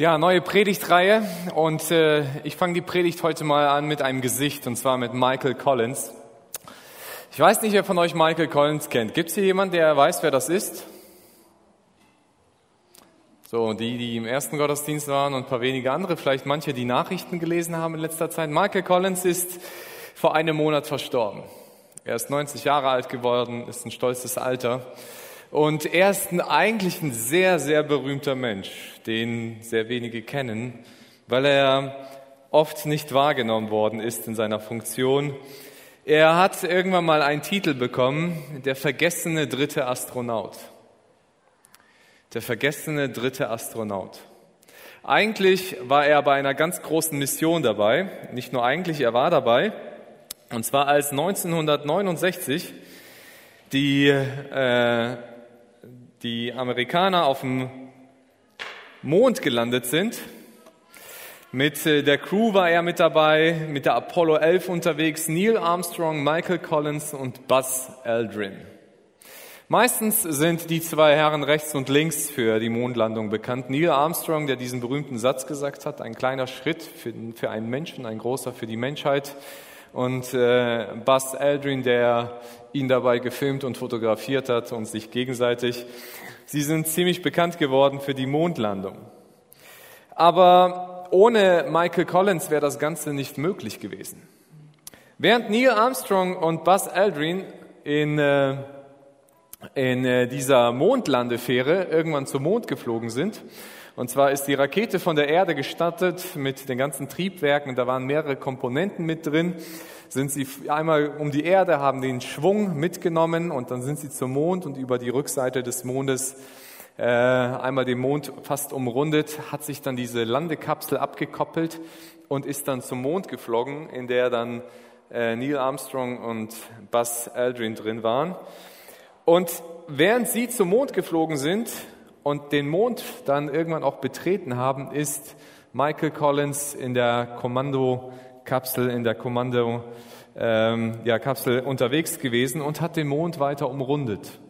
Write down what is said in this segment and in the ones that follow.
Ja, neue Predigtreihe und äh, ich fange die Predigt heute mal an mit einem Gesicht und zwar mit Michael Collins. Ich weiß nicht, wer von euch Michael Collins kennt. Gibt es hier jemand, der weiß, wer das ist? So, die, die im ersten Gottesdienst waren und ein paar wenige andere, vielleicht manche, die Nachrichten gelesen haben in letzter Zeit. Michael Collins ist vor einem Monat verstorben. Er ist 90 Jahre alt geworden, ist ein stolzes Alter. Und er ist eigentlich ein sehr, sehr berühmter Mensch, den sehr wenige kennen, weil er oft nicht wahrgenommen worden ist in seiner Funktion. Er hat irgendwann mal einen Titel bekommen, der vergessene dritte Astronaut. Der vergessene dritte Astronaut. Eigentlich war er bei einer ganz großen Mission dabei. Nicht nur eigentlich, er war dabei. Und zwar als 1969 die äh, die Amerikaner auf dem Mond gelandet sind. Mit äh, der Crew war er mit dabei, mit der Apollo 11 unterwegs, Neil Armstrong, Michael Collins und Buzz Aldrin. Meistens sind die zwei Herren rechts und links für die Mondlandung bekannt. Neil Armstrong, der diesen berühmten Satz gesagt hat, ein kleiner Schritt für, für einen Menschen, ein großer für die Menschheit. Und äh, Buzz Aldrin, der ihn dabei gefilmt und fotografiert hat und sich gegenseitig. Sie sind ziemlich bekannt geworden für die Mondlandung. Aber ohne Michael Collins wäre das Ganze nicht möglich gewesen. Während Neil Armstrong und Buzz Aldrin in, äh, in äh, dieser Mondlandefähre irgendwann zum Mond geflogen sind, und zwar ist die Rakete von der Erde gestartet mit den ganzen Triebwerken, da waren mehrere Komponenten mit drin sind sie einmal um die Erde, haben den Schwung mitgenommen und dann sind sie zum Mond und über die Rückseite des Mondes äh, einmal den Mond fast umrundet, hat sich dann diese Landekapsel abgekoppelt und ist dann zum Mond geflogen, in der dann äh, Neil Armstrong und Buzz Aldrin drin waren. Und während sie zum Mond geflogen sind und den Mond dann irgendwann auch betreten haben, ist Michael Collins in der Kommando Kapsel, in der Kommando ähm, ja, Kapsel unterwegs gewesen und hat den Mond weiter umrundet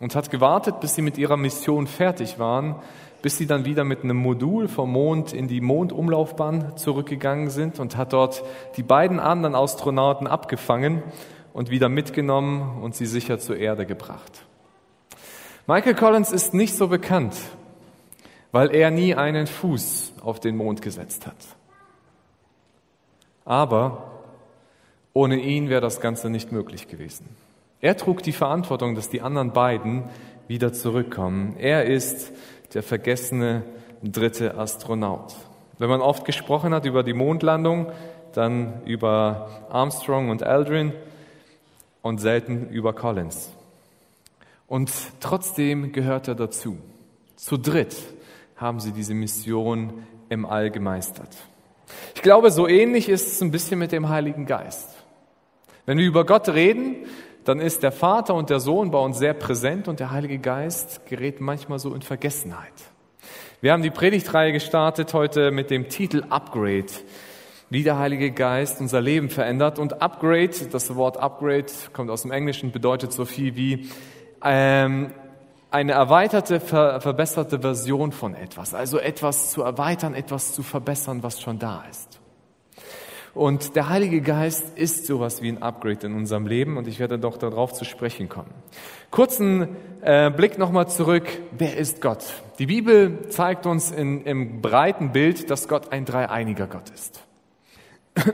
und hat gewartet, bis sie mit ihrer Mission fertig waren, bis sie dann wieder mit einem Modul vom Mond in die Mondumlaufbahn zurückgegangen sind und hat dort die beiden anderen Astronauten abgefangen und wieder mitgenommen und sie sicher zur Erde gebracht. Michael Collins ist nicht so bekannt, weil er nie einen Fuß auf den Mond gesetzt hat. Aber ohne ihn wäre das Ganze nicht möglich gewesen. Er trug die Verantwortung, dass die anderen beiden wieder zurückkommen. Er ist der vergessene dritte Astronaut. Wenn man oft gesprochen hat über die Mondlandung, dann über Armstrong und Aldrin und selten über Collins. Und trotzdem gehört er dazu. Zu dritt haben sie diese Mission im All gemeistert. Ich glaube, so ähnlich ist es ein bisschen mit dem Heiligen Geist. Wenn wir über Gott reden, dann ist der Vater und der Sohn bei uns sehr präsent und der Heilige Geist gerät manchmal so in Vergessenheit. Wir haben die Predigtreihe gestartet heute mit dem Titel Upgrade, wie der Heilige Geist unser Leben verändert. Und Upgrade, das Wort Upgrade kommt aus dem Englischen, bedeutet so viel wie ähm, eine erweiterte, ver verbesserte Version von etwas. Also etwas zu erweitern, etwas zu verbessern, was schon da ist. Und der Heilige Geist ist sowas wie ein Upgrade in unserem Leben und ich werde doch darauf zu sprechen kommen. Kurzen äh, Blick nochmal zurück. Wer ist Gott? Die Bibel zeigt uns in, im breiten Bild, dass Gott ein dreieiniger Gott ist.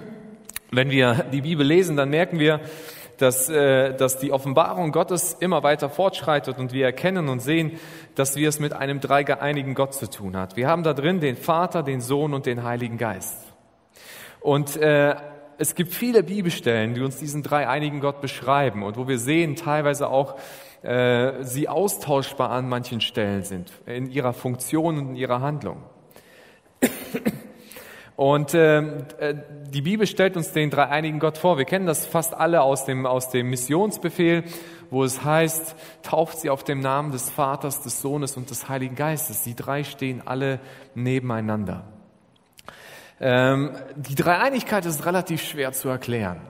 Wenn wir die Bibel lesen, dann merken wir, dass, äh, dass die Offenbarung Gottes immer weiter fortschreitet und wir erkennen und sehen, dass wir es mit einem dreieinigen Gott zu tun hat. Wir haben da drin den Vater, den Sohn und den Heiligen Geist. Und äh, es gibt viele Bibelstellen, die uns diesen dreieinigen Gott beschreiben und wo wir sehen teilweise auch, äh, sie austauschbar an manchen Stellen sind, in ihrer Funktion und in ihrer Handlung. Und ähm, äh, die Bibel stellt uns den dreieinigen Gott vor. Wir kennen das fast alle aus dem, aus dem Missionsbefehl, wo es heißt, tauft sie auf dem Namen des Vaters, des Sohnes und des Heiligen Geistes. Die drei stehen alle nebeneinander. Ähm, die Dreieinigkeit ist relativ schwer zu erklären.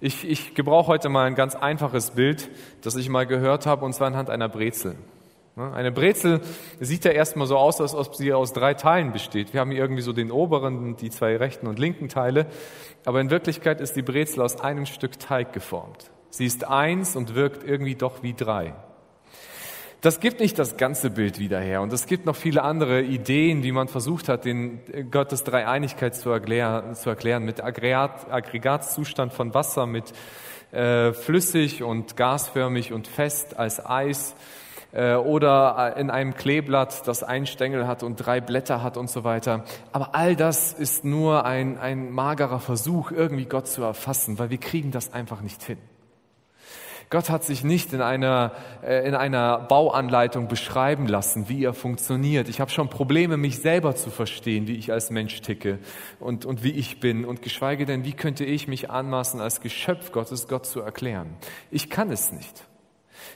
Ich, ich gebrauche heute mal ein ganz einfaches Bild, das ich mal gehört habe, und zwar anhand einer Brezel. Ne? Eine Brezel sieht ja erstmal so aus, als ob sie aus drei Teilen besteht. Wir haben hier irgendwie so den oberen, die zwei rechten und linken Teile. Aber in Wirklichkeit ist die Brezel aus einem Stück Teig geformt. Sie ist eins und wirkt irgendwie doch wie drei. Das gibt nicht das ganze Bild wieder her. Und es gibt noch viele andere Ideen, wie man versucht hat, den Gottes Dreieinigkeit zu erklären, zu erklären mit Aggregat, Aggregatzustand von Wasser, mit äh, flüssig und gasförmig und fest als Eis oder in einem Kleeblatt, das einen Stängel hat und drei Blätter hat und so weiter. Aber all das ist nur ein, ein magerer Versuch, irgendwie Gott zu erfassen, weil wir kriegen das einfach nicht hin. Gott hat sich nicht in einer, äh, in einer Bauanleitung beschreiben lassen, wie er funktioniert. Ich habe schon Probleme, mich selber zu verstehen, wie ich als Mensch ticke und, und wie ich bin. Und geschweige denn, wie könnte ich mich anmaßen, als Geschöpf Gottes Gott zu erklären? Ich kann es nicht.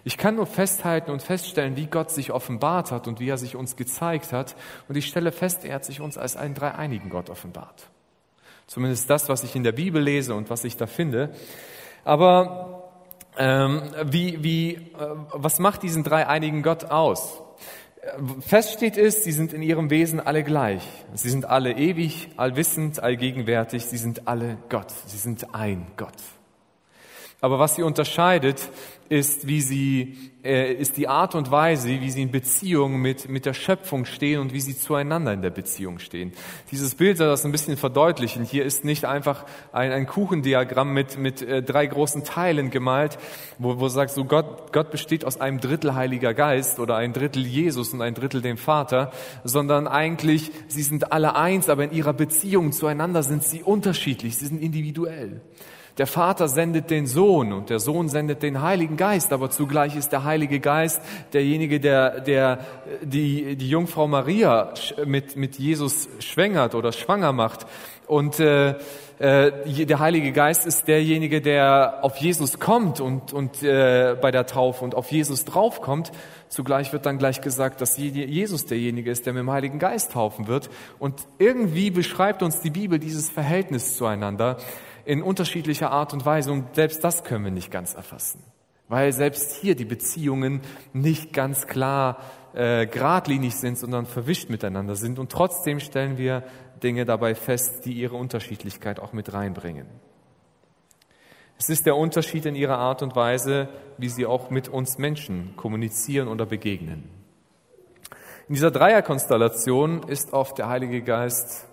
Ich kann nur festhalten und feststellen, wie Gott sich offenbart hat und wie er sich uns gezeigt hat. Und ich stelle fest, er hat sich uns als einen dreieinigen Gott offenbart. Zumindest das, was ich in der Bibel lese und was ich da finde. Aber ähm, wie, wie, äh, was macht diesen dreieinigen Gott aus? Fest steht es, sie sind in ihrem Wesen alle gleich. Sie sind alle ewig, allwissend, allgegenwärtig. Sie sind alle Gott. Sie sind ein Gott. Aber was sie unterscheidet, ist, wie sie, äh, ist die Art und Weise, wie sie in Beziehung mit, mit der Schöpfung stehen und wie sie zueinander in der Beziehung stehen. Dieses Bild soll das ein bisschen verdeutlichen. Hier ist nicht einfach ein, ein Kuchendiagramm mit, mit äh, drei großen Teilen gemalt, wo, wo sagt so Gott, Gott besteht aus einem Drittel Heiliger Geist oder ein Drittel Jesus und ein Drittel dem Vater, sondern eigentlich, sie sind alle eins, aber in ihrer Beziehung zueinander sind sie unterschiedlich, sie sind individuell. Der Vater sendet den Sohn und der Sohn sendet den Heiligen Geist, aber zugleich ist der Heilige Geist derjenige, der, der die, die Jungfrau Maria mit, mit Jesus schwängert oder schwanger macht. Und äh, äh, der Heilige Geist ist derjenige, der auf Jesus kommt und, und äh, bei der Taufe und auf Jesus draufkommt. Zugleich wird dann gleich gesagt, dass Jesus derjenige ist, der mit dem Heiligen Geist taufen wird. Und irgendwie beschreibt uns die Bibel dieses Verhältnis zueinander in unterschiedlicher Art und Weise und selbst das können wir nicht ganz erfassen, weil selbst hier die Beziehungen nicht ganz klar äh, geradlinig sind, sondern verwischt miteinander sind und trotzdem stellen wir Dinge dabei fest, die ihre Unterschiedlichkeit auch mit reinbringen. Es ist der Unterschied in ihrer Art und Weise, wie sie auch mit uns Menschen kommunizieren oder begegnen. In dieser Dreierkonstellation ist oft der Heilige Geist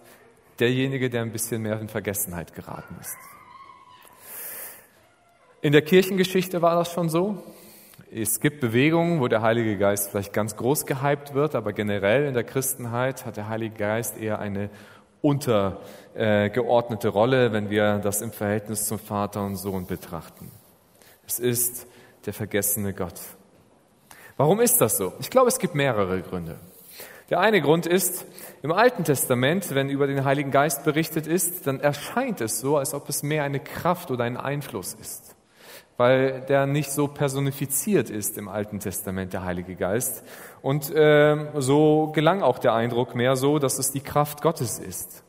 derjenige, der ein bisschen mehr in Vergessenheit geraten ist. In der Kirchengeschichte war das schon so. Es gibt Bewegungen, wo der Heilige Geist vielleicht ganz groß gehypt wird, aber generell in der Christenheit hat der Heilige Geist eher eine untergeordnete Rolle, wenn wir das im Verhältnis zum Vater und Sohn betrachten. Es ist der vergessene Gott. Warum ist das so? Ich glaube, es gibt mehrere Gründe. Der eine Grund ist, im Alten Testament, wenn über den Heiligen Geist berichtet ist, dann erscheint es so, als ob es mehr eine Kraft oder ein Einfluss ist, weil der nicht so personifiziert ist im Alten Testament, der Heilige Geist. Und äh, so gelang auch der Eindruck mehr so, dass es die Kraft Gottes ist.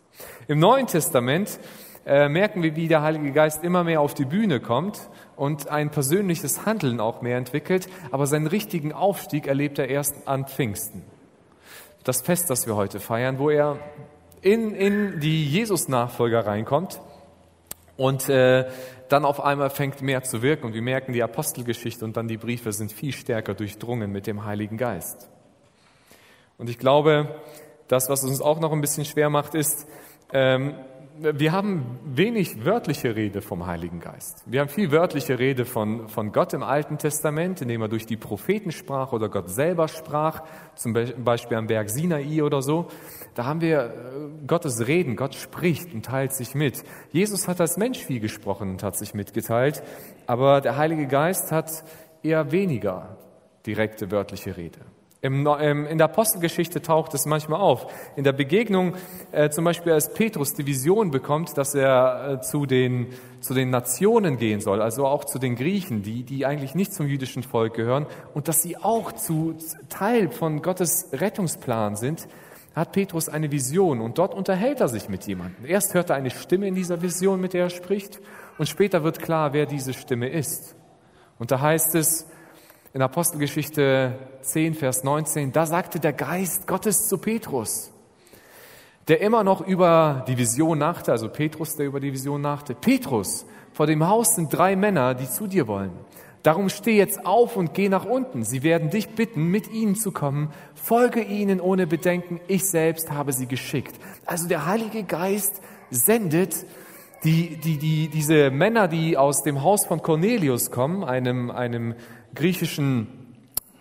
Im Neuen Testament äh, merken wir, wie der Heilige Geist immer mehr auf die Bühne kommt und ein persönliches Handeln auch mehr entwickelt, aber seinen richtigen Aufstieg erlebt er erst an Pfingsten das Fest, das wir heute feiern, wo er in, in die Jesus-Nachfolger reinkommt und äh, dann auf einmal fängt mehr zu wirken. Und wir merken, die Apostelgeschichte und dann die Briefe sind viel stärker durchdrungen mit dem Heiligen Geist. Und ich glaube, das, was uns auch noch ein bisschen schwer macht, ist, ähm, wir haben wenig wörtliche Rede vom Heiligen Geist. Wir haben viel wörtliche Rede von, von Gott im Alten Testament, indem er durch die Propheten sprach oder Gott selber sprach, zum Beispiel am Berg Sinai oder so. Da haben wir äh, Gottes Reden, Gott spricht und teilt sich mit. Jesus hat als Mensch viel gesprochen und hat sich mitgeteilt, aber der Heilige Geist hat eher weniger direkte wörtliche Rede. In der Apostelgeschichte taucht es manchmal auf. In der Begegnung, äh, zum Beispiel als Petrus die Vision bekommt, dass er äh, zu, den, zu den Nationen gehen soll, also auch zu den Griechen, die, die eigentlich nicht zum jüdischen Volk gehören und dass sie auch zu Teil von Gottes Rettungsplan sind, hat Petrus eine Vision und dort unterhält er sich mit jemandem. Erst hört er eine Stimme in dieser Vision, mit der er spricht und später wird klar, wer diese Stimme ist. Und da heißt es, in Apostelgeschichte 10, Vers 19, da sagte der Geist Gottes zu Petrus, der immer noch über die Vision nachte, also Petrus, der über die Vision nachte, Petrus, vor dem Haus sind drei Männer, die zu dir wollen. Darum steh jetzt auf und geh nach unten. Sie werden dich bitten, mit ihnen zu kommen. Folge ihnen ohne Bedenken. Ich selbst habe sie geschickt. Also der Heilige Geist sendet die, die, die, diese Männer, die aus dem Haus von Cornelius kommen, einem, einem griechischen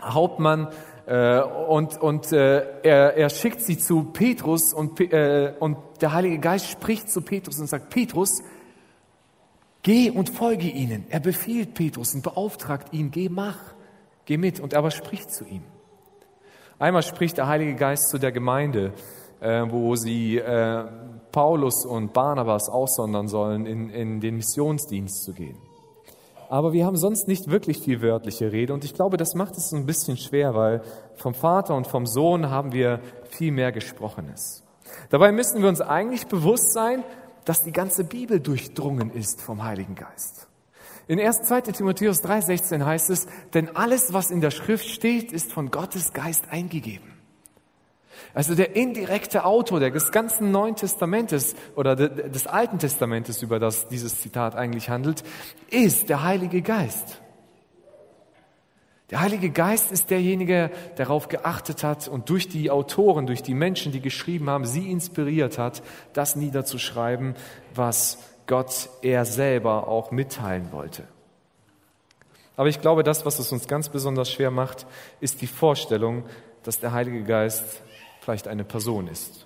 Hauptmann, äh, und, und äh, er, er schickt sie zu Petrus und, äh, und der Heilige Geist spricht zu Petrus und sagt, Petrus, Geh und folge ihnen. Er befiehlt Petrus und beauftragt ihn, geh, mach, geh mit. Und er aber spricht zu ihm. Einmal spricht der Heilige Geist zu der Gemeinde, äh, wo sie äh, Paulus und Barnabas aussondern sollen, in, in den Missionsdienst zu gehen. Aber wir haben sonst nicht wirklich viel wörtliche Rede und ich glaube, das macht es ein bisschen schwer, weil vom Vater und vom Sohn haben wir viel mehr Gesprochenes. Dabei müssen wir uns eigentlich bewusst sein, dass die ganze Bibel durchdrungen ist vom Heiligen Geist. In 1. 2. Timotheus 3,16 heißt es, denn alles, was in der Schrift steht, ist von Gottes Geist eingegeben. Also der indirekte Autor des ganzen Neuen Testamentes oder des Alten Testamentes, über das dieses Zitat eigentlich handelt, ist der Heilige Geist. Der Heilige Geist ist derjenige, der darauf geachtet hat und durch die Autoren, durch die Menschen, die geschrieben haben, sie inspiriert hat, das niederzuschreiben, was Gott er selber auch mitteilen wollte. Aber ich glaube, das, was es uns ganz besonders schwer macht, ist die Vorstellung, dass der Heilige Geist vielleicht eine Person ist.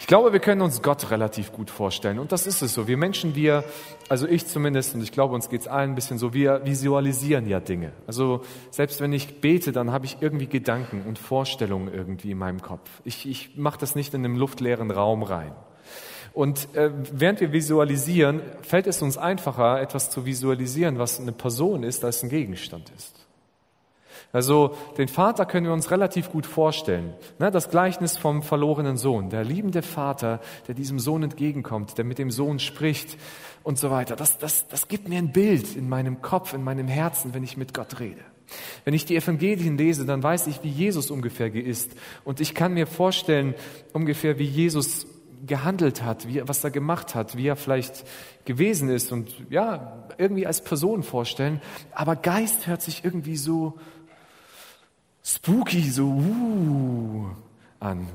Ich glaube, wir können uns Gott relativ gut vorstellen. Und das ist es so. Wir Menschen, wir, also ich zumindest, und ich glaube, uns geht es allen ein bisschen so, wir visualisieren ja Dinge. Also selbst wenn ich bete, dann habe ich irgendwie Gedanken und Vorstellungen irgendwie in meinem Kopf. Ich, ich mache das nicht in einem luftleeren Raum rein. Und äh, während wir visualisieren, fällt es uns einfacher, etwas zu visualisieren, was eine Person ist, als ein Gegenstand ist. Also den Vater können wir uns relativ gut vorstellen. Das Gleichnis vom verlorenen Sohn, der liebende Vater, der diesem Sohn entgegenkommt, der mit dem Sohn spricht und so weiter. Das, das, das gibt mir ein Bild in meinem Kopf, in meinem Herzen, wenn ich mit Gott rede. Wenn ich die Evangelien lese, dann weiß ich, wie Jesus ungefähr ist. Und ich kann mir vorstellen, ungefähr wie Jesus gehandelt hat, wie, was er gemacht hat, wie er vielleicht gewesen ist und ja, irgendwie als Person vorstellen. Aber Geist hört sich irgendwie so, spooky, so uh, an.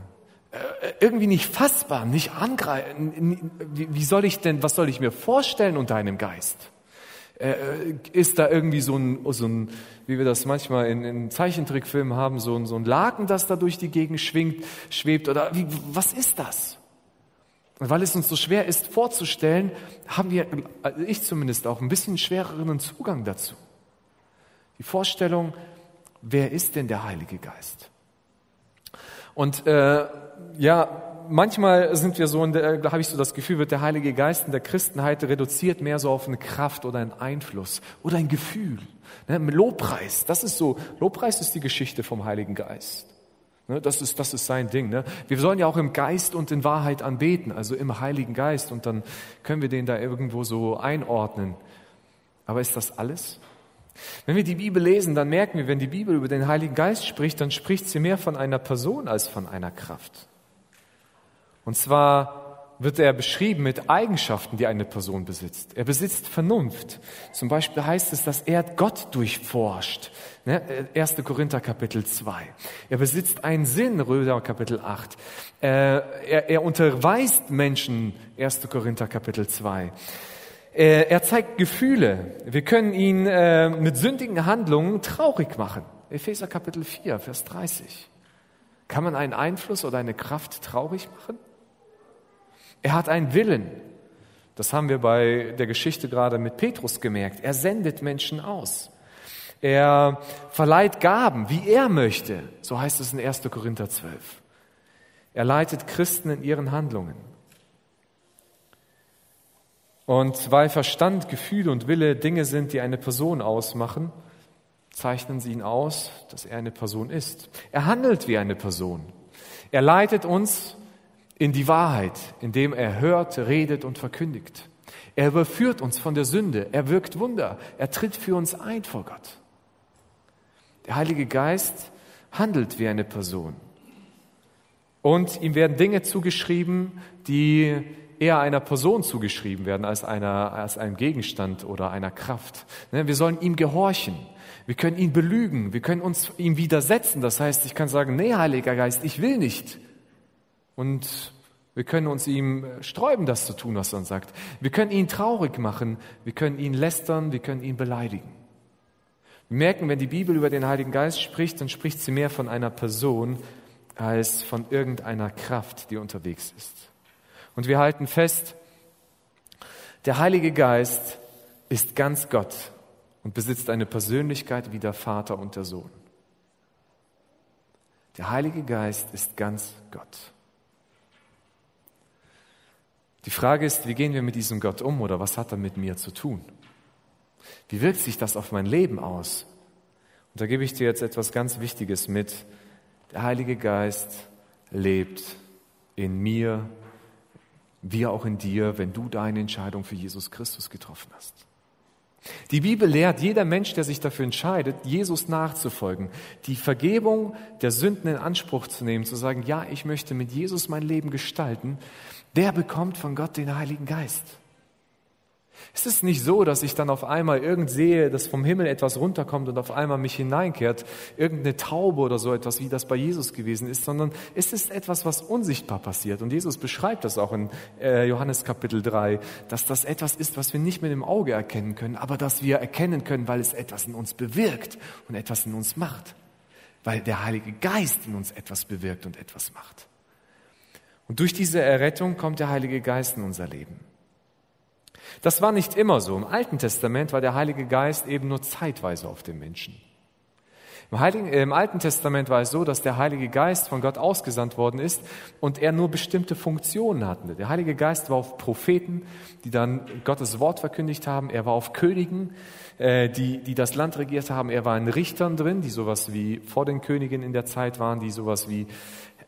Äh, irgendwie nicht fassbar, nicht angreifen. Wie soll ich denn, was soll ich mir vorstellen unter einem Geist? Äh, ist da irgendwie so ein, so ein, wie wir das manchmal in, in Zeichentrickfilmen haben, so ein, so ein Laken, das da durch die Gegend schwingt, schwebt? Oder wie, was ist das? Und weil es uns so schwer ist vorzustellen, haben wir, also ich zumindest auch, ein bisschen schwereren Zugang dazu. Die Vorstellung, wer ist denn der Heilige Geist? Und äh, ja, manchmal sind wir so, da habe ich so das Gefühl, wird der Heilige Geist in der Christenheit reduziert mehr so auf eine Kraft oder einen Einfluss oder ein Gefühl. Ne, Lobpreis, das ist so, Lobpreis ist die Geschichte vom Heiligen Geist. Ne, das ist, das ist sein Ding. Ne? Wir sollen ja auch im Geist und in Wahrheit anbeten, also im Heiligen Geist. Und dann können wir den da irgendwo so einordnen. Aber ist das alles? Wenn wir die Bibel lesen, dann merken wir, wenn die Bibel über den Heiligen Geist spricht, dann spricht sie mehr von einer Person als von einer Kraft. Und zwar wird er beschrieben mit Eigenschaften, die eine Person besitzt. Er besitzt Vernunft. Zum Beispiel heißt es, dass er Gott durchforscht. 1. Ne, Korinther Kapitel 2. Er besitzt einen Sinn, Röder Kapitel 8. Äh, er, er unterweist Menschen, 1. Korinther Kapitel 2. Äh, er zeigt Gefühle. Wir können ihn äh, mit sündigen Handlungen traurig machen. Epheser Kapitel 4, Vers 30. Kann man einen Einfluss oder eine Kraft traurig machen? Er hat einen Willen. Das haben wir bei der Geschichte gerade mit Petrus gemerkt. Er sendet Menschen aus. Er verleiht Gaben, wie er möchte. So heißt es in 1. Korinther 12. Er leitet Christen in ihren Handlungen. Und weil Verstand, Gefühl und Wille Dinge sind, die eine Person ausmachen, zeichnen sie ihn aus, dass er eine Person ist. Er handelt wie eine Person. Er leitet uns in die Wahrheit, indem er hört, redet und verkündigt. Er überführt uns von der Sünde. Er wirkt Wunder. Er tritt für uns ein vor Gott. Der Heilige Geist handelt wie eine Person. Und ihm werden Dinge zugeschrieben, die eher einer Person zugeschrieben werden als, einer, als einem Gegenstand oder einer Kraft. Ne, wir sollen ihm gehorchen. Wir können ihn belügen. Wir können uns ihm widersetzen. Das heißt, ich kann sagen, nee, Heiliger Geist, ich will nicht. Und wir können uns ihm sträuben, das zu tun, was er uns sagt. Wir können ihn traurig machen. Wir können ihn lästern. Wir können ihn beleidigen. Wir merken, wenn die Bibel über den Heiligen Geist spricht, dann spricht sie mehr von einer Person als von irgendeiner Kraft, die unterwegs ist. Und wir halten fest, der Heilige Geist ist ganz Gott und besitzt eine Persönlichkeit wie der Vater und der Sohn. Der Heilige Geist ist ganz Gott. Die Frage ist, wie gehen wir mit diesem Gott um oder was hat er mit mir zu tun? Wie wirkt sich das auf mein Leben aus? Und da gebe ich dir jetzt etwas ganz Wichtiges mit. Der Heilige Geist lebt in mir, wie auch in dir, wenn du deine Entscheidung für Jesus Christus getroffen hast. Die Bibel lehrt, jeder Mensch, der sich dafür entscheidet, Jesus nachzufolgen, die Vergebung der Sünden in Anspruch zu nehmen, zu sagen, ja, ich möchte mit Jesus mein Leben gestalten, der bekommt von Gott den Heiligen Geist. Es ist nicht so, dass ich dann auf einmal irgend sehe, dass vom Himmel etwas runterkommt und auf einmal mich hineinkehrt, irgendeine Taube oder so etwas, wie das bei Jesus gewesen ist, sondern es ist etwas, was unsichtbar passiert. Und Jesus beschreibt das auch in äh, Johannes Kapitel 3, dass das etwas ist, was wir nicht mit dem Auge erkennen können, aber das wir erkennen können, weil es etwas in uns bewirkt und etwas in uns macht. Weil der Heilige Geist in uns etwas bewirkt und etwas macht. Und durch diese Errettung kommt der Heilige Geist in unser Leben. Das war nicht immer so. Im Alten Testament war der Heilige Geist eben nur zeitweise auf dem Menschen. Im, Heiligen, äh, Im Alten Testament war es so, dass der Heilige Geist von Gott ausgesandt worden ist und er nur bestimmte Funktionen hatte. Der Heilige Geist war auf Propheten, die dann Gottes Wort verkündigt haben. Er war auf Königen, äh, die, die das Land regiert haben. Er war in Richtern drin, die sowas wie vor den Königen in der Zeit waren, die sowas wie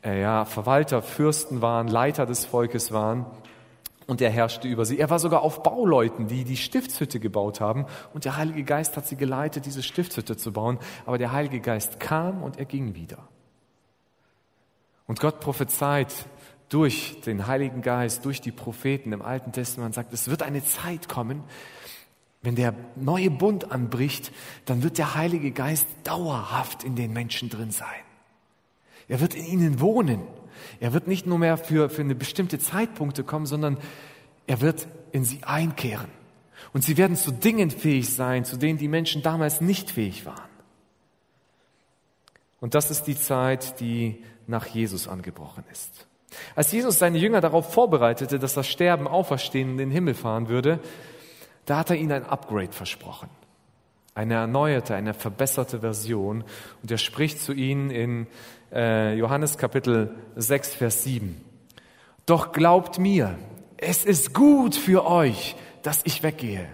äh, ja, Verwalter, Fürsten waren, Leiter des Volkes waren und er herrschte über sie. Er war sogar auf Bauleuten, die die Stiftshütte gebaut haben und der Heilige Geist hat sie geleitet, diese Stiftshütte zu bauen. Aber der Heilige Geist kam und er ging wieder. Und Gott prophezeit durch den Heiligen Geist, durch die Propheten im Alten Testament, sagt, es wird eine Zeit kommen, wenn der neue Bund anbricht, dann wird der Heilige Geist dauerhaft in den Menschen drin sein. Er wird in ihnen wohnen. Er wird nicht nur mehr für, für eine bestimmte Zeitpunkte kommen, sondern er wird in sie einkehren. Und sie werden zu Dingen fähig sein, zu denen die Menschen damals nicht fähig waren. Und das ist die Zeit, die nach Jesus angebrochen ist. Als Jesus seine Jünger darauf vorbereitete, dass das Sterben auferstehen in den Himmel fahren würde, da hat er ihnen ein Upgrade versprochen. Eine erneuerte, eine verbesserte Version. Und er spricht zu ihnen in Johannes Kapitel 6, Vers 7. Doch glaubt mir, es ist gut für euch, dass ich weggehe.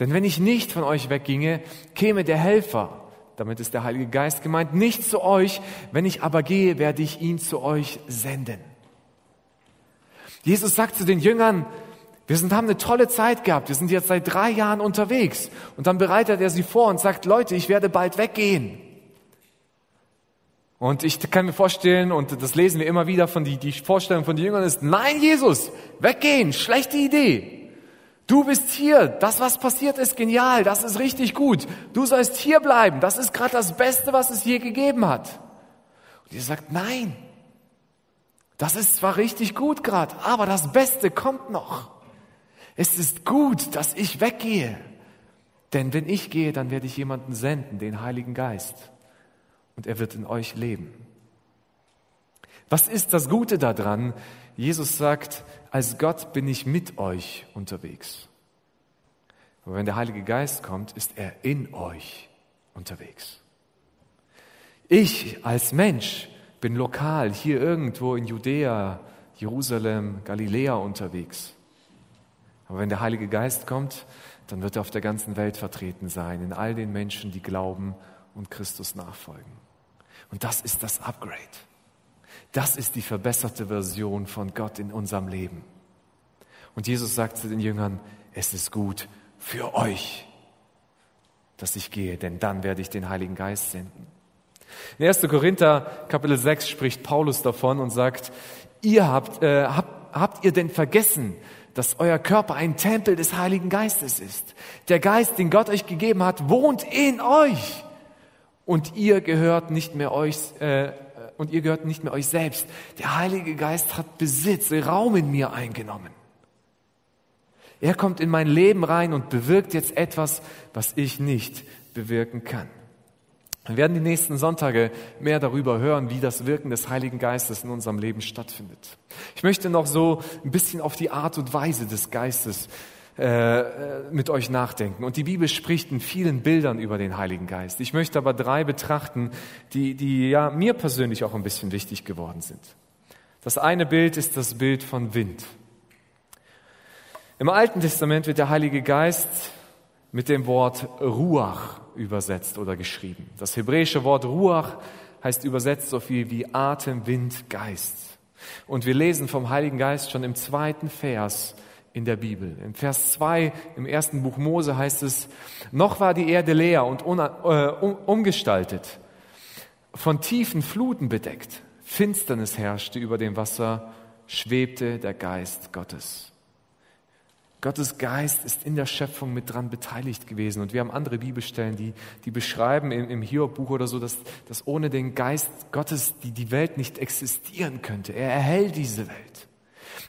Denn wenn ich nicht von euch wegginge, käme der Helfer, damit ist der Heilige Geist gemeint, nicht zu euch. Wenn ich aber gehe, werde ich ihn zu euch senden. Jesus sagt zu den Jüngern, wir sind, haben eine tolle Zeit gehabt. Wir sind jetzt seit drei Jahren unterwegs. Und dann bereitet er sie vor und sagt, Leute, ich werde bald weggehen. Und ich kann mir vorstellen, und das lesen wir immer wieder von die, die Vorstellung von den Jüngern ist, nein, Jesus, weggehen, schlechte Idee. Du bist hier, das, was passiert, ist genial, das ist richtig gut. Du sollst hier bleiben, das ist gerade das Beste, was es je gegeben hat. Und ihr sagt, nein, das ist zwar richtig gut gerade, aber das Beste kommt noch. Es ist gut, dass ich weggehe. Denn wenn ich gehe, dann werde ich jemanden senden, den Heiligen Geist und er wird in euch leben. Was ist das Gute daran? Jesus sagt, als Gott bin ich mit euch unterwegs. Aber wenn der Heilige Geist kommt, ist er in euch unterwegs. Ich als Mensch bin lokal hier irgendwo in Judäa, Jerusalem, Galiläa unterwegs. Aber wenn der Heilige Geist kommt, dann wird er auf der ganzen Welt vertreten sein, in all den Menschen, die glauben und Christus nachfolgen. Und das ist das Upgrade. Das ist die verbesserte Version von Gott in unserem Leben. Und Jesus sagt zu den Jüngern, es ist gut für euch. dass ich gehe, denn dann werde ich den Heiligen Geist senden. In 1. Korinther Kapitel 6 spricht Paulus davon und sagt, ihr habt, äh, habt, habt ihr denn vergessen, dass euer Körper ein Tempel des Heiligen Geistes ist? Der Geist, den Gott euch gegeben hat, wohnt in euch. Und ihr gehört nicht mehr euch, äh, und ihr gehört nicht mehr euch selbst. Der Heilige Geist hat Besitz, Raum in mir eingenommen. Er kommt in mein Leben rein und bewirkt jetzt etwas, was ich nicht bewirken kann. Wir werden die nächsten Sonntage mehr darüber hören, wie das Wirken des Heiligen Geistes in unserem Leben stattfindet. Ich möchte noch so ein bisschen auf die Art und Weise des Geistes äh, mit euch nachdenken. Und die Bibel spricht in vielen Bildern über den Heiligen Geist. Ich möchte aber drei betrachten, die, die ja mir persönlich auch ein bisschen wichtig geworden sind. Das eine Bild ist das Bild von Wind. Im Alten Testament wird der Heilige Geist mit dem Wort Ruach übersetzt oder geschrieben. Das hebräische Wort Ruach heißt übersetzt so viel wie Atem, Wind, Geist. Und wir lesen vom Heiligen Geist schon im zweiten Vers in der Bibel. Im Vers 2 im ersten Buch Mose heißt es, noch war die Erde leer und äh, umgestaltet, von tiefen Fluten bedeckt. Finsternis herrschte über dem Wasser, schwebte der Geist Gottes. Gottes Geist ist in der Schöpfung mit dran beteiligt gewesen. Und wir haben andere Bibelstellen, die, die beschreiben im, im Hiob-Buch oder so, dass, dass ohne den Geist Gottes die, die Welt nicht existieren könnte. Er erhält diese Welt.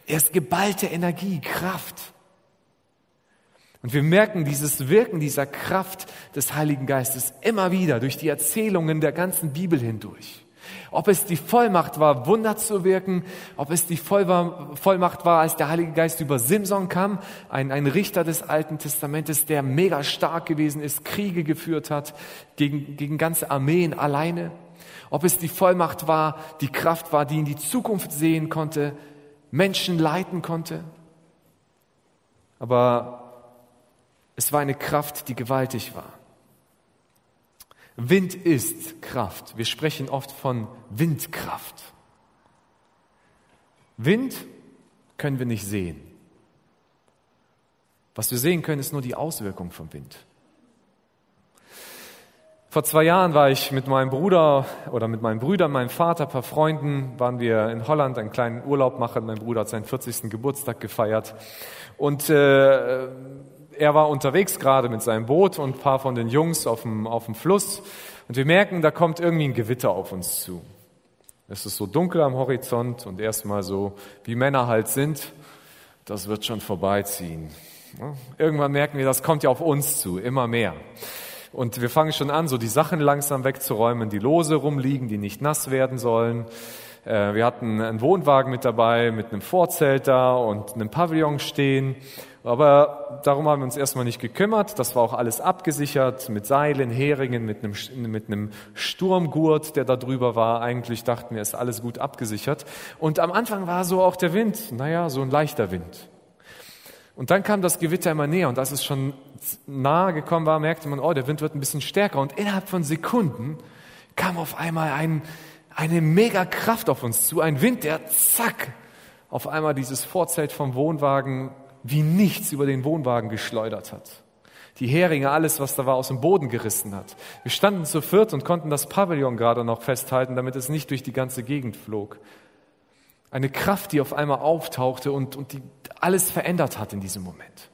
Er ist geballte Energie, Kraft. Und wir merken dieses Wirken dieser Kraft des Heiligen Geistes immer wieder durch die Erzählungen der ganzen Bibel hindurch. Ob es die Vollmacht war, Wunder zu wirken, ob es die Vollmacht war, als der Heilige Geist über Simson kam, ein, ein Richter des Alten Testamentes, der mega stark gewesen ist, Kriege geführt hat gegen, gegen ganze Armeen alleine. Ob es die Vollmacht war, die Kraft war, die in die Zukunft sehen konnte, Menschen leiten konnte. Aber es war eine Kraft, die gewaltig war. Wind ist Kraft. Wir sprechen oft von Windkraft. Wind können wir nicht sehen. Was wir sehen können, ist nur die Auswirkung vom Wind. Vor zwei Jahren war ich mit meinem Bruder oder mit meinen Brüdern, meinem Vater, ein paar Freunden, waren wir in Holland einen kleinen Urlaub machen. Mein Bruder hat seinen 40. Geburtstag gefeiert. Und äh, er war unterwegs gerade mit seinem Boot und ein paar von den Jungs auf dem, auf dem Fluss. Und wir merken, da kommt irgendwie ein Gewitter auf uns zu. Es ist so dunkel am Horizont und erstmal so, wie Männer halt sind, das wird schon vorbeiziehen. Irgendwann merken wir, das kommt ja auf uns zu, immer mehr. Und wir fangen schon an, so die Sachen langsam wegzuräumen, die Lose rumliegen, die nicht nass werden sollen. Äh, wir hatten einen Wohnwagen mit dabei, mit einem Vorzelt da und einem Pavillon stehen. Aber darum haben wir uns erstmal nicht gekümmert. Das war auch alles abgesichert mit Seilen, Heringen, mit einem, mit einem Sturmgurt, der da drüber war. Eigentlich dachten wir, ist alles gut abgesichert. Und am Anfang war so auch der Wind, naja, so ein leichter Wind. Und dann kam das Gewitter immer näher und als es schon nahe gekommen war, merkte man, oh, der Wind wird ein bisschen stärker. Und innerhalb von Sekunden kam auf einmal ein, eine mega Kraft auf uns zu, ein Wind, der zack, auf einmal dieses Vorzelt vom Wohnwagen wie nichts über den Wohnwagen geschleudert hat. Die Heringe, alles, was da war, aus dem Boden gerissen hat. Wir standen zu viert und konnten das Pavillon gerade noch festhalten, damit es nicht durch die ganze Gegend flog. Eine Kraft, die auf einmal auftauchte und, und die alles verändert hat in diesem Moment.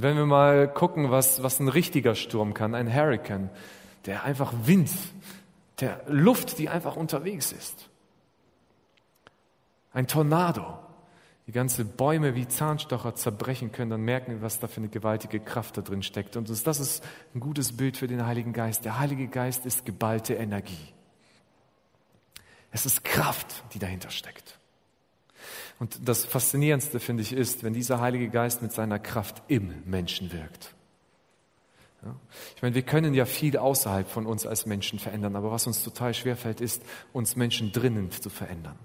Wenn wir mal gucken, was, was ein richtiger Sturm kann, ein Hurricane, der einfach Wind, der Luft, die einfach unterwegs ist. Ein Tornado, die ganze Bäume wie Zahnstocher zerbrechen können, dann merken wir, was da für eine gewaltige Kraft da drin steckt. Und das ist ein gutes Bild für den Heiligen Geist. Der Heilige Geist ist geballte Energie. Es ist Kraft, die dahinter steckt. Und das Faszinierendste, finde ich, ist, wenn dieser Heilige Geist mit seiner Kraft im Menschen wirkt. Ja? Ich meine, wir können ja viel außerhalb von uns als Menschen verändern, aber was uns total schwerfällt, ist, uns Menschen drinnen zu verändern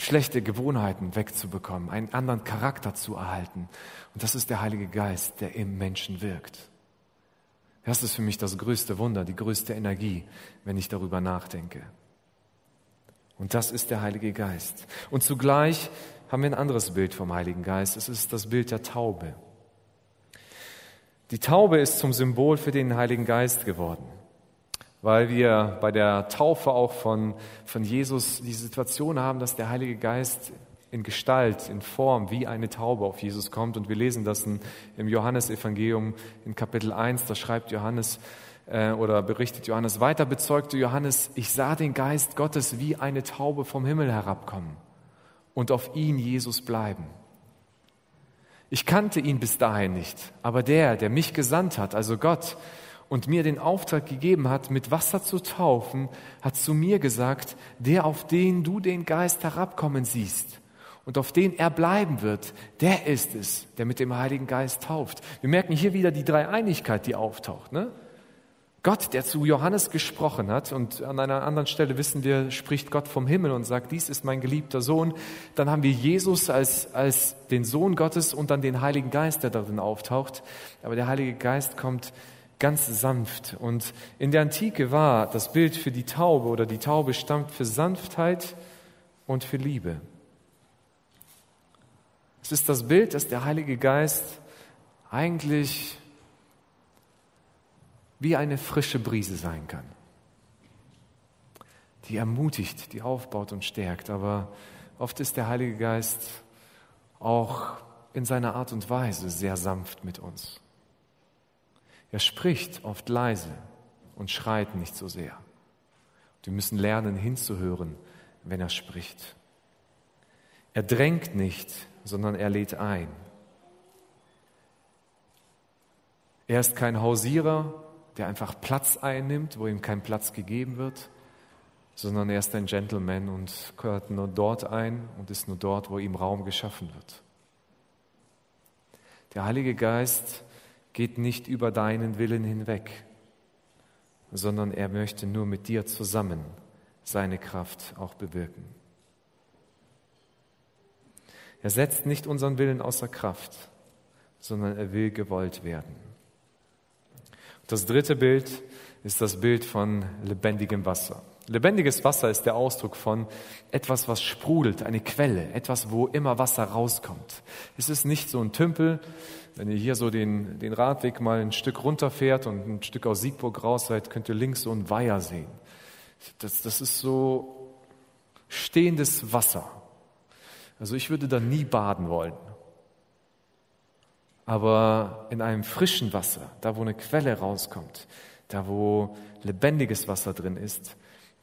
schlechte Gewohnheiten wegzubekommen, einen anderen Charakter zu erhalten. Und das ist der Heilige Geist, der im Menschen wirkt. Das ist für mich das größte Wunder, die größte Energie, wenn ich darüber nachdenke. Und das ist der Heilige Geist. Und zugleich haben wir ein anderes Bild vom Heiligen Geist. Es ist das Bild der Taube. Die Taube ist zum Symbol für den Heiligen Geist geworden, weil wir bei der Taufe auch von, von Jesus die Situation haben, dass der Heilige Geist in Gestalt, in Form wie eine Taube auf Jesus kommt. Und wir lesen das in, im Johannesevangelium in Kapitel 1, da schreibt Johannes äh, oder berichtet Johannes weiter, bezeugte Johannes, ich sah den Geist Gottes wie eine Taube vom Himmel herabkommen und auf ihn Jesus bleiben. Ich kannte ihn bis dahin nicht, aber der, der mich gesandt hat, also Gott, und mir den Auftrag gegeben hat, mit Wasser zu taufen, hat zu mir gesagt, der, auf den du den Geist herabkommen siehst und auf den er bleiben wird, der ist es, der mit dem Heiligen Geist tauft. Wir merken hier wieder die Dreieinigkeit, die auftaucht. Ne? Gott, der zu Johannes gesprochen hat, und an einer anderen Stelle wissen wir, spricht Gott vom Himmel und sagt, dies ist mein geliebter Sohn. Dann haben wir Jesus als, als den Sohn Gottes und dann den Heiligen Geist, der darin auftaucht. Aber der Heilige Geist kommt ganz sanft. Und in der Antike war das Bild für die Taube oder die Taube stammt für Sanftheit und für Liebe. Es ist das Bild, dass der Heilige Geist eigentlich wie eine frische Brise sein kann, die ermutigt, die aufbaut und stärkt. Aber oft ist der Heilige Geist auch in seiner Art und Weise sehr sanft mit uns. Er spricht oft leise und schreit nicht so sehr. Wir müssen lernen hinzuhören, wenn er spricht. Er drängt nicht, sondern er lädt ein. Er ist kein Hausierer, der einfach Platz einnimmt, wo ihm kein Platz gegeben wird, sondern er ist ein Gentleman und gehört nur dort ein und ist nur dort, wo ihm Raum geschaffen wird. Der Heilige Geist geht nicht über deinen Willen hinweg, sondern er möchte nur mit dir zusammen seine Kraft auch bewirken. Er setzt nicht unseren Willen außer Kraft, sondern er will gewollt werden. Das dritte Bild ist das Bild von lebendigem Wasser. Lebendiges Wasser ist der Ausdruck von etwas, was sprudelt, eine Quelle, etwas, wo immer Wasser rauskommt. Es ist nicht so ein Tümpel. Wenn ihr hier so den, den Radweg mal ein Stück runterfährt und ein Stück aus Siegburg raus seid, könnt ihr links so ein Weiher sehen. Das, das ist so stehendes Wasser. Also ich würde da nie baden wollen. Aber in einem frischen Wasser, da wo eine Quelle rauskommt, da wo lebendiges Wasser drin ist,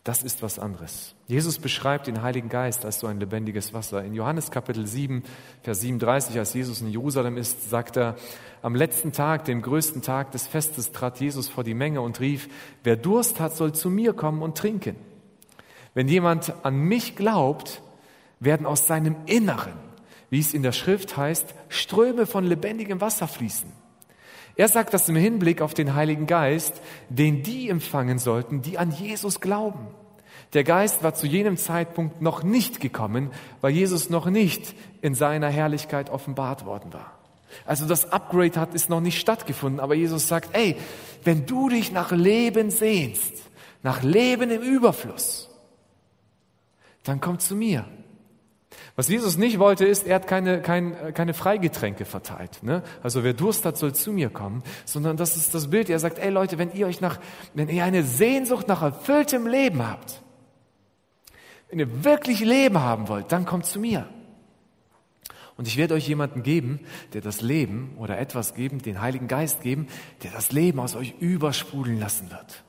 das ist was anderes. Jesus beschreibt den Heiligen Geist als so ein lebendiges Wasser. In Johannes Kapitel 7, Vers 37, als Jesus in Jerusalem ist, sagt er, am letzten Tag, dem größten Tag des Festes, trat Jesus vor die Menge und rief, wer Durst hat, soll zu mir kommen und trinken. Wenn jemand an mich glaubt, werden aus seinem Inneren wie es in der Schrift heißt, Ströme von lebendigem Wasser fließen. Er sagt das im Hinblick auf den Heiligen Geist, den die empfangen sollten, die an Jesus glauben. Der Geist war zu jenem Zeitpunkt noch nicht gekommen, weil Jesus noch nicht in seiner Herrlichkeit offenbart worden war. Also das Upgrade hat ist noch nicht stattgefunden, aber Jesus sagt, ey, wenn du dich nach Leben sehnst, nach Leben im Überfluss, dann komm zu mir. Was Jesus nicht wollte, ist, er hat keine, keine, keine Freigetränke verteilt. Ne? Also wer Durst hat, soll zu mir kommen. Sondern das ist das Bild. Er sagt, ey Leute, wenn ihr euch nach, wenn ihr eine Sehnsucht nach erfülltem Leben habt, wenn ihr wirklich Leben haben wollt, dann kommt zu mir. Und ich werde euch jemanden geben, der das Leben oder etwas geben, den Heiligen Geist geben, der das Leben aus euch übersprudeln lassen wird.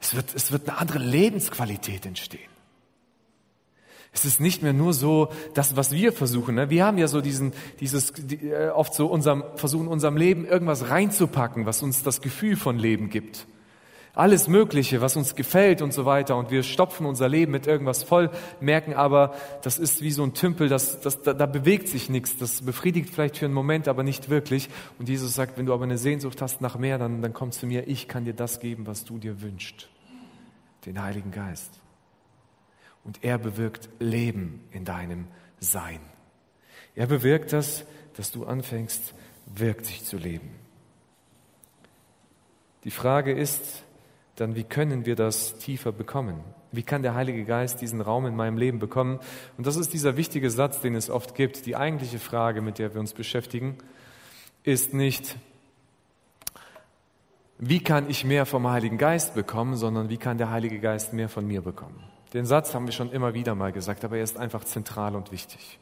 Es wird, es wird eine andere Lebensqualität entstehen. Es ist nicht mehr nur so, das, was wir versuchen. Ne? Wir haben ja so diesen, dieses, die, äh, oft so unserem, versuchen unserem Leben irgendwas reinzupacken, was uns das Gefühl von Leben gibt. Alles Mögliche, was uns gefällt und so weiter. Und wir stopfen unser Leben mit irgendwas voll, merken aber, das ist wie so ein Tümpel, das, das, da, da bewegt sich nichts. Das befriedigt vielleicht für einen Moment, aber nicht wirklich. Und Jesus sagt, wenn du aber eine Sehnsucht hast nach mehr, dann, dann komm zu mir. Ich kann dir das geben, was du dir wünschst. Den Heiligen Geist und er bewirkt Leben in deinem Sein. Er bewirkt das, dass du anfängst, wirklich zu leben. Die Frage ist, dann wie können wir das tiefer bekommen? Wie kann der Heilige Geist diesen Raum in meinem Leben bekommen? Und das ist dieser wichtige Satz, den es oft gibt. Die eigentliche Frage, mit der wir uns beschäftigen, ist nicht, wie kann ich mehr vom Heiligen Geist bekommen, sondern wie kann der Heilige Geist mehr von mir bekommen? Den Satz haben wir schon immer wieder mal gesagt, aber er ist einfach zentral und wichtig.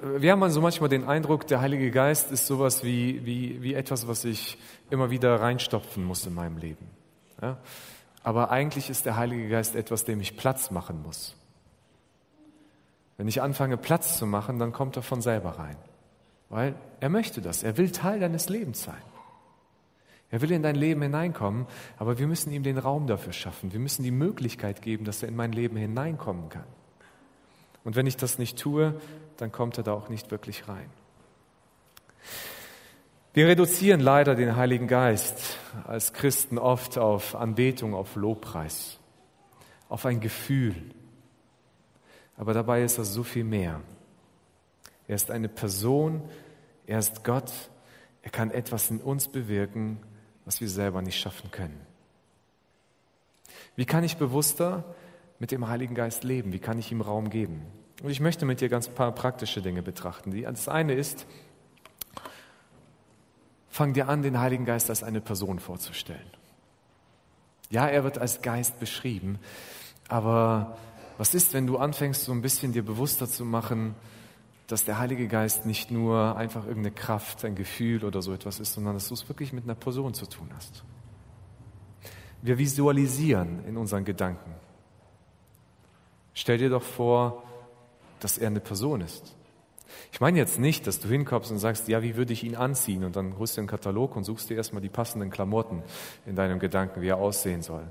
Wir haben also manchmal den Eindruck, der Heilige Geist ist sowas wie, wie, wie etwas, was ich immer wieder reinstopfen muss in meinem Leben. Ja? Aber eigentlich ist der Heilige Geist etwas, dem ich Platz machen muss. Wenn ich anfange, Platz zu machen, dann kommt er von selber rein. Weil er möchte das. Er will Teil deines Lebens sein. Er will in dein Leben hineinkommen, aber wir müssen ihm den Raum dafür schaffen. Wir müssen die Möglichkeit geben, dass er in mein Leben hineinkommen kann. Und wenn ich das nicht tue, dann kommt er da auch nicht wirklich rein. Wir reduzieren leider den Heiligen Geist als Christen oft auf Anbetung, auf Lobpreis, auf ein Gefühl. Aber dabei ist er so viel mehr. Er ist eine Person, er ist Gott, er kann etwas in uns bewirken, was wir selber nicht schaffen können. Wie kann ich bewusster mit dem Heiligen Geist leben? Wie kann ich ihm Raum geben? Und ich möchte mit dir ganz paar praktische Dinge betrachten. Das eine ist, fang dir an, den Heiligen Geist als eine Person vorzustellen. Ja, er wird als Geist beschrieben, aber was ist, wenn du anfängst, so ein bisschen dir bewusster zu machen, dass der Heilige Geist nicht nur einfach irgendeine Kraft, ein Gefühl oder so etwas ist, sondern dass du es wirklich mit einer Person zu tun hast. Wir visualisieren in unseren Gedanken. Stell dir doch vor, dass er eine Person ist. Ich meine jetzt nicht, dass du hinkommst und sagst, ja, wie würde ich ihn anziehen? Und dann holst du einen Katalog und suchst dir erstmal die passenden Klamotten in deinem Gedanken, wie er aussehen soll.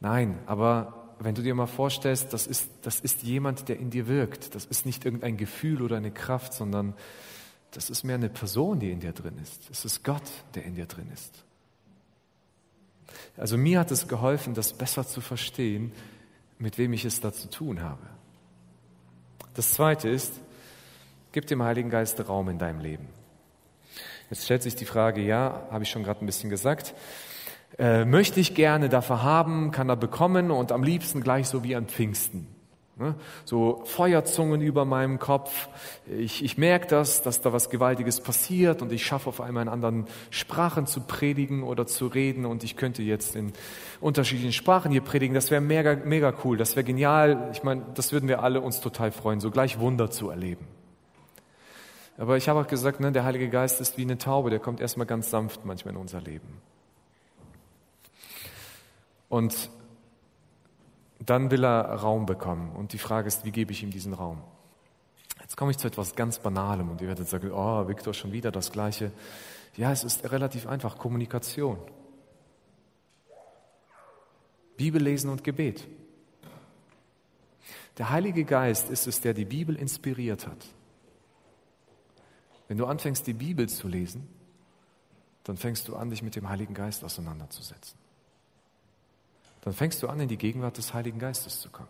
Nein, aber wenn du dir mal vorstellst, das ist, das ist jemand, der in dir wirkt. Das ist nicht irgendein Gefühl oder eine Kraft, sondern das ist mehr eine Person, die in dir drin ist. Es ist Gott, der in dir drin ist. Also mir hat es geholfen, das besser zu verstehen, mit wem ich es da zu tun habe. Das Zweite ist, gib dem Heiligen Geist Raum in deinem Leben. Jetzt stellt sich die Frage, ja, habe ich schon gerade ein bisschen gesagt, äh, möchte ich gerne dafür haben, kann er bekommen und am liebsten gleich so wie an Pfingsten. Ne? So Feuerzungen über meinem Kopf. Ich, ich merke das, dass da was Gewaltiges passiert und ich schaffe auf einmal in anderen Sprachen zu predigen oder zu reden und ich könnte jetzt in unterschiedlichen Sprachen hier predigen. Das wäre mega, mega cool. Das wäre genial. Ich meine, das würden wir alle uns total freuen, so gleich Wunder zu erleben. Aber ich habe auch gesagt, ne, der Heilige Geist ist wie eine Taube, der kommt erstmal ganz sanft manchmal in unser Leben. Und dann will er Raum bekommen. Und die Frage ist, wie gebe ich ihm diesen Raum? Jetzt komme ich zu etwas ganz Banalem und ihr werdet sagen, oh, Viktor, schon wieder das Gleiche. Ja, es ist relativ einfach. Kommunikation. Bibel lesen und Gebet. Der Heilige Geist ist es, der die Bibel inspiriert hat. Wenn du anfängst, die Bibel zu lesen, dann fängst du an, dich mit dem Heiligen Geist auseinanderzusetzen dann fängst du an, in die Gegenwart des Heiligen Geistes zu kommen.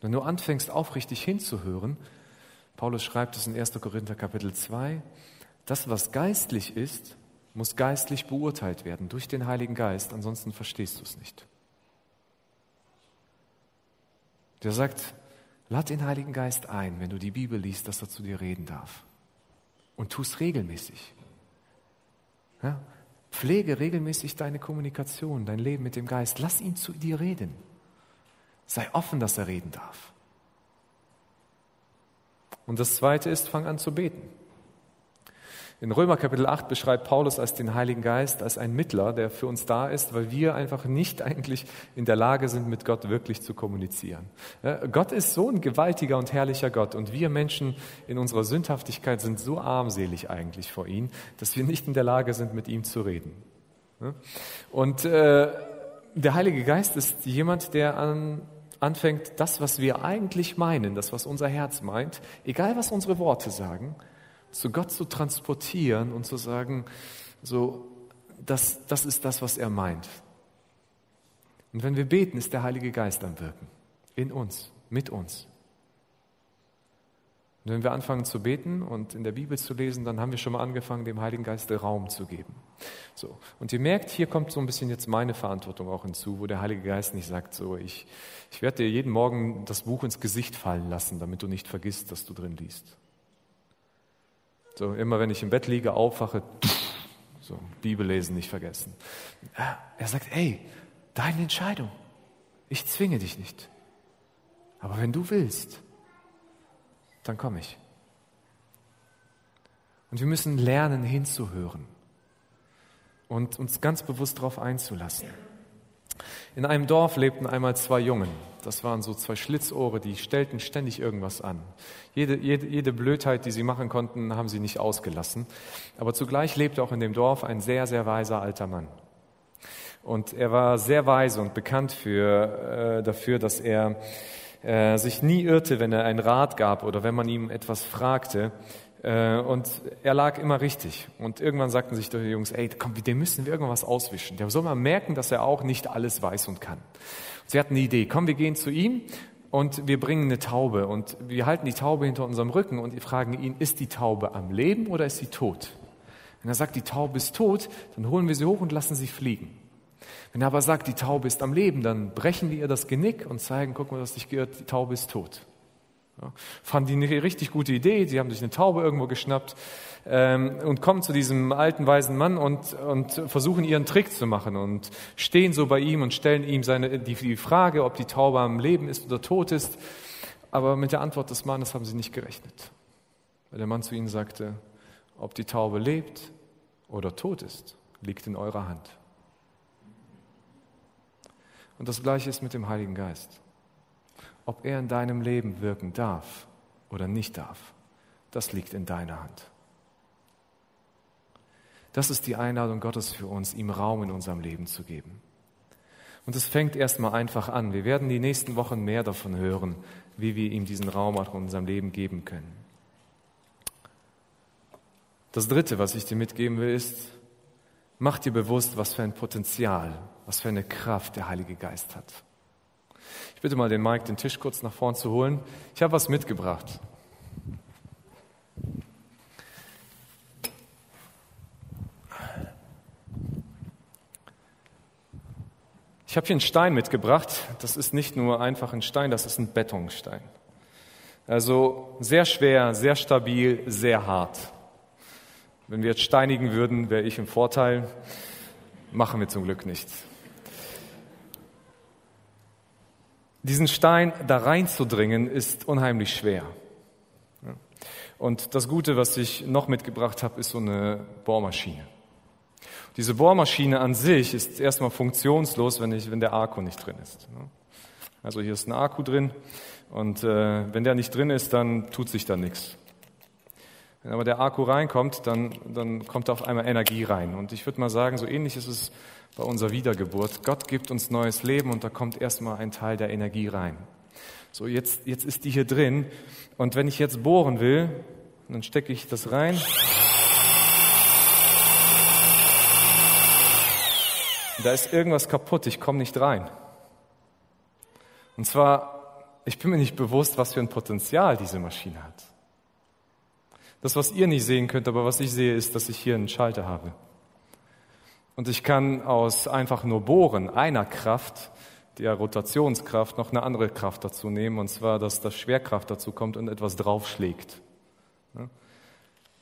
Wenn du anfängst, aufrichtig hinzuhören, Paulus schreibt es in 1. Korinther Kapitel 2, das, was geistlich ist, muss geistlich beurteilt werden durch den Heiligen Geist, ansonsten verstehst du es nicht. Der sagt, lad den Heiligen Geist ein, wenn du die Bibel liest, dass er zu dir reden darf. Und tu es regelmäßig. Ja? Pflege regelmäßig deine Kommunikation, dein Leben mit dem Geist. Lass ihn zu dir reden. Sei offen, dass er reden darf. Und das Zweite ist, fang an zu beten. In Römer Kapitel 8 beschreibt Paulus als den Heiligen Geist als ein Mittler, der für uns da ist, weil wir einfach nicht eigentlich in der Lage sind, mit Gott wirklich zu kommunizieren. Gott ist so ein gewaltiger und herrlicher Gott und wir Menschen in unserer Sündhaftigkeit sind so armselig eigentlich vor ihm, dass wir nicht in der Lage sind, mit ihm zu reden. Und äh, der Heilige Geist ist jemand, der an, anfängt, das, was wir eigentlich meinen, das, was unser Herz meint, egal was unsere Worte sagen, zu Gott zu transportieren und zu sagen, so, das, das ist das, was er meint. Und wenn wir beten, ist der Heilige Geist am Wirken. In uns, mit uns. Und wenn wir anfangen zu beten und in der Bibel zu lesen, dann haben wir schon mal angefangen, dem Heiligen Geist Raum zu geben. So. Und ihr merkt, hier kommt so ein bisschen jetzt meine Verantwortung auch hinzu, wo der Heilige Geist nicht sagt, so, ich, ich werde dir jeden Morgen das Buch ins Gesicht fallen lassen, damit du nicht vergisst, dass du drin liest. So, immer wenn ich im Bett liege, aufwache, so, Bibel lesen nicht vergessen. Er sagt, hey, deine Entscheidung. Ich zwinge dich nicht. Aber wenn du willst, dann komme ich. Und wir müssen lernen, hinzuhören und uns ganz bewusst darauf einzulassen. In einem Dorf lebten einmal zwei Jungen. Das waren so zwei Schlitzohre, die stellten ständig irgendwas an. Jede, jede, jede Blödheit, die sie machen konnten, haben sie nicht ausgelassen. Aber zugleich lebte auch in dem Dorf ein sehr, sehr weiser alter Mann. Und er war sehr weise und bekannt für, äh, dafür, dass er äh, sich nie irrte, wenn er einen Rat gab oder wenn man ihm etwas fragte. Äh, und er lag immer richtig. Und irgendwann sagten sich die Jungs, ey, komm, dem müssen wir irgendwas auswischen. Der soll mal merken, dass er auch nicht alles weiß und kann. Sie hatten eine Idee, komm, wir gehen zu ihm und wir bringen eine Taube und wir halten die Taube hinter unserem Rücken und wir fragen ihn, ist die Taube am Leben oder ist sie tot? Wenn er sagt, die Taube ist tot, dann holen wir sie hoch und lassen sie fliegen. Wenn er aber sagt, die Taube ist am Leben, dann brechen wir ihr das Genick und zeigen, guck mal, was dich gehört, die Taube ist tot. Ja, fanden die eine richtig gute Idee, sie haben sich eine Taube irgendwo geschnappt ähm, und kommen zu diesem alten weisen Mann und, und versuchen ihren Trick zu machen und stehen so bei ihm und stellen ihm seine, die, die Frage, ob die Taube am Leben ist oder tot ist. Aber mit der Antwort des Mannes haben sie nicht gerechnet. Weil der Mann zu ihnen sagte, ob die Taube lebt oder tot ist, liegt in eurer Hand. Und das Gleiche ist mit dem Heiligen Geist. Ob er in deinem Leben wirken darf oder nicht darf, das liegt in deiner Hand. Das ist die Einladung Gottes für uns, ihm Raum in unserem Leben zu geben. Und es fängt erstmal einfach an. Wir werden die nächsten Wochen mehr davon hören, wie wir ihm diesen Raum auch in unserem Leben geben können. Das Dritte, was ich dir mitgeben will, ist, mach dir bewusst, was für ein Potenzial was für eine Kraft der Heilige Geist hat. Ich bitte mal den Mike, den Tisch kurz nach vorn zu holen. Ich habe was mitgebracht. Ich habe hier einen Stein mitgebracht. Das ist nicht nur einfach ein Stein, das ist ein Betonstein. Also sehr schwer, sehr stabil, sehr hart. Wenn wir jetzt steinigen würden, wäre ich im Vorteil. Machen wir zum Glück nicht. Diesen Stein da reinzudringen, ist unheimlich schwer. Und das Gute, was ich noch mitgebracht habe, ist so eine Bohrmaschine. Diese Bohrmaschine an sich ist erstmal funktionslos, wenn, ich, wenn der Akku nicht drin ist. Also hier ist ein Akku drin und äh, wenn der nicht drin ist, dann tut sich da nichts. Wenn aber der Akku reinkommt, dann, dann kommt da auf einmal Energie rein. Und ich würde mal sagen, so ähnlich ist es bei unserer Wiedergeburt. Gott gibt uns neues Leben und da kommt erstmal ein Teil der Energie rein. So, jetzt, jetzt ist die hier drin. Und wenn ich jetzt bohren will, dann stecke ich das rein. Da ist irgendwas kaputt, ich komme nicht rein. Und zwar, ich bin mir nicht bewusst, was für ein Potenzial diese Maschine hat. Das, was ihr nicht sehen könnt, aber was ich sehe, ist, dass ich hier einen Schalter habe. Und ich kann aus einfach nur Bohren einer Kraft, der Rotationskraft, noch eine andere Kraft dazu nehmen, und zwar, dass das Schwerkraft dazu kommt und etwas draufschlägt.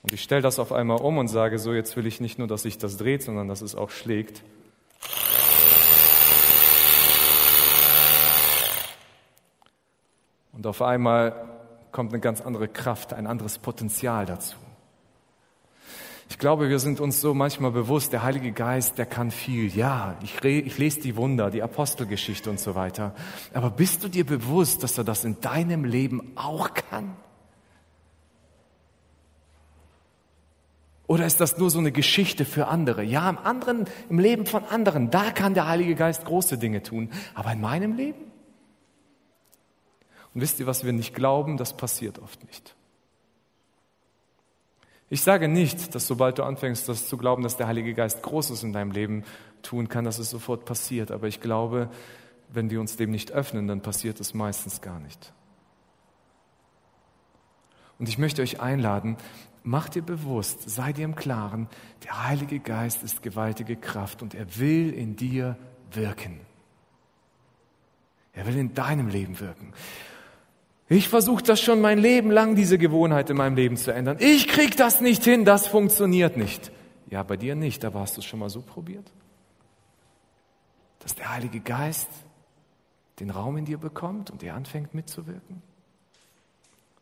Und ich stelle das auf einmal um und sage so, jetzt will ich nicht nur, dass sich das dreht, sondern dass es auch schlägt. Und auf einmal kommt eine ganz andere Kraft, ein anderes Potenzial dazu. Ich glaube, wir sind uns so manchmal bewusst, der Heilige Geist, der kann viel. Ja, ich, ich lese die Wunder, die Apostelgeschichte und so weiter. Aber bist du dir bewusst, dass er das in deinem Leben auch kann? Oder ist das nur so eine Geschichte für andere? Ja, im anderen, im Leben von anderen, da kann der Heilige Geist große Dinge tun. Aber in meinem Leben? Und wisst ihr, was wir nicht glauben, das passiert oft nicht. Ich sage nicht, dass sobald du anfängst, das zu glauben, dass der Heilige Geist Großes in deinem Leben tun kann, dass es sofort passiert. Aber ich glaube, wenn wir uns dem nicht öffnen, dann passiert es meistens gar nicht. Und ich möchte euch einladen, Mach dir bewusst, sei dir im Klaren, der Heilige Geist ist gewaltige Kraft und er will in dir wirken. Er will in deinem Leben wirken. Ich versuche das schon mein Leben lang, diese Gewohnheit in meinem Leben zu ändern. Ich krieg das nicht hin, das funktioniert nicht. Ja, bei dir nicht, aber hast du es schon mal so probiert? Dass der Heilige Geist den Raum in dir bekommt und er anfängt mitzuwirken?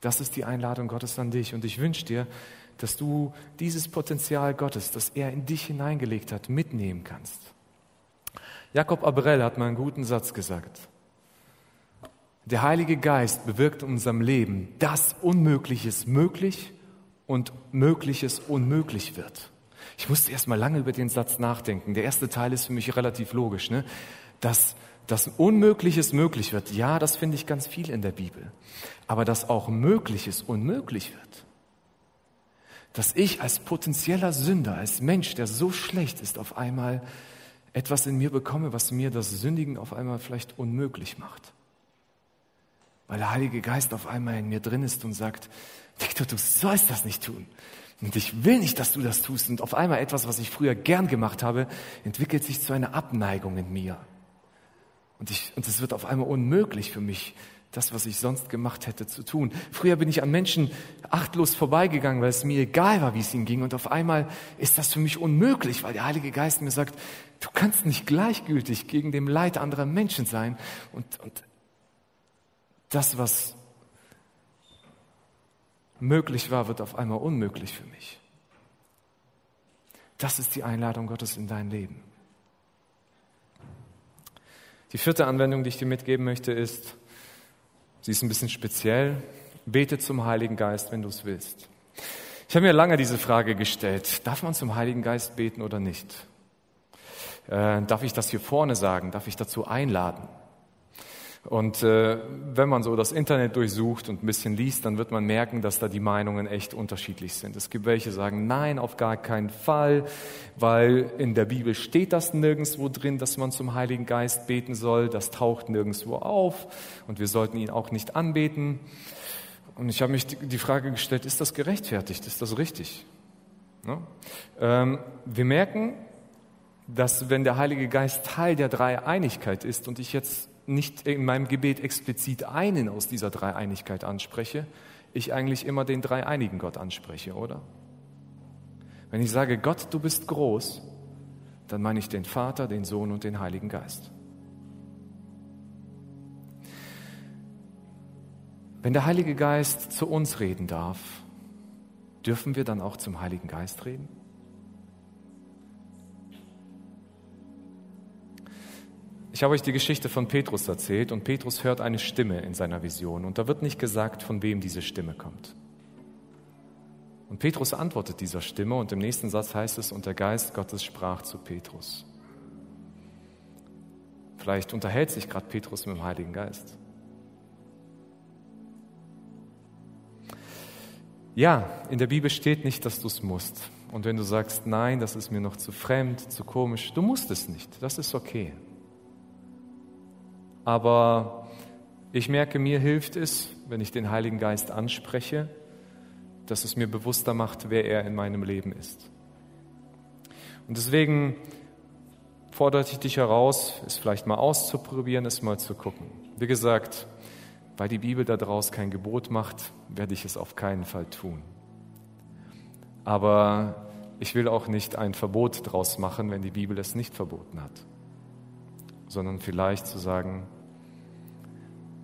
Das ist die Einladung Gottes an dich. Und ich wünsche dir, dass du dieses Potenzial Gottes, das er in dich hineingelegt hat, mitnehmen kannst. Jakob Abrell hat mal einen guten Satz gesagt. Der Heilige Geist bewirkt in unserem Leben, dass Unmögliches möglich und Mögliches unmöglich wird. Ich musste erst mal lange über den Satz nachdenken. Der erste Teil ist für mich relativ logisch, ne? dass dass Unmögliches möglich wird, ja, das finde ich ganz viel in der Bibel. Aber dass auch Mögliches unmöglich wird. Dass ich als potenzieller Sünder, als Mensch, der so schlecht ist, auf einmal etwas in mir bekomme, was mir das Sündigen auf einmal vielleicht unmöglich macht. Weil der Heilige Geist auf einmal in mir drin ist und sagt, Victor, du sollst das nicht tun. Und ich will nicht, dass du das tust. Und auf einmal etwas, was ich früher gern gemacht habe, entwickelt sich zu einer Abneigung in mir. Und, ich, und es wird auf einmal unmöglich für mich, das, was ich sonst gemacht hätte, zu tun. Früher bin ich an Menschen achtlos vorbeigegangen, weil es mir egal war, wie es ihnen ging. Und auf einmal ist das für mich unmöglich, weil der Heilige Geist mir sagt, du kannst nicht gleichgültig gegen dem Leid anderer Menschen sein. Und, und das, was möglich war, wird auf einmal unmöglich für mich. Das ist die Einladung Gottes in dein Leben. Die vierte Anwendung, die ich dir mitgeben möchte, ist, sie ist ein bisschen speziell. Bete zum Heiligen Geist, wenn du es willst. Ich habe mir lange diese Frage gestellt, darf man zum Heiligen Geist beten oder nicht? Äh, darf ich das hier vorne sagen? Darf ich dazu einladen? Und äh, wenn man so das Internet durchsucht und ein bisschen liest, dann wird man merken, dass da die Meinungen echt unterschiedlich sind. Es gibt welche, die sagen, nein, auf gar keinen Fall, weil in der Bibel steht das nirgendwo drin, dass man zum Heiligen Geist beten soll. Das taucht nirgendwo auf und wir sollten ihn auch nicht anbeten. Und ich habe mich die Frage gestellt, ist das gerechtfertigt? Ist das richtig? Ja? Ähm, wir merken, dass wenn der Heilige Geist Teil der Dreieinigkeit ist und ich jetzt nicht in meinem Gebet explizit einen aus dieser Dreieinigkeit anspreche, ich eigentlich immer den dreieinigen Gott anspreche, oder? Wenn ich sage, Gott, du bist groß, dann meine ich den Vater, den Sohn und den Heiligen Geist. Wenn der Heilige Geist zu uns reden darf, dürfen wir dann auch zum Heiligen Geist reden? Ich habe euch die Geschichte von Petrus erzählt und Petrus hört eine Stimme in seiner Vision und da wird nicht gesagt, von wem diese Stimme kommt. Und Petrus antwortet dieser Stimme und im nächsten Satz heißt es, und der Geist Gottes sprach zu Petrus. Vielleicht unterhält sich gerade Petrus mit dem Heiligen Geist. Ja, in der Bibel steht nicht, dass du es musst. Und wenn du sagst, nein, das ist mir noch zu fremd, zu komisch, du musst es nicht. Das ist okay. Aber ich merke, mir hilft es, wenn ich den Heiligen Geist anspreche, dass es mir bewusster macht, wer er in meinem Leben ist. Und deswegen fordere ich dich heraus, es vielleicht mal auszuprobieren, es mal zu gucken. Wie gesagt, weil die Bibel daraus kein Gebot macht, werde ich es auf keinen Fall tun. Aber ich will auch nicht ein Verbot daraus machen, wenn die Bibel es nicht verboten hat, sondern vielleicht zu sagen,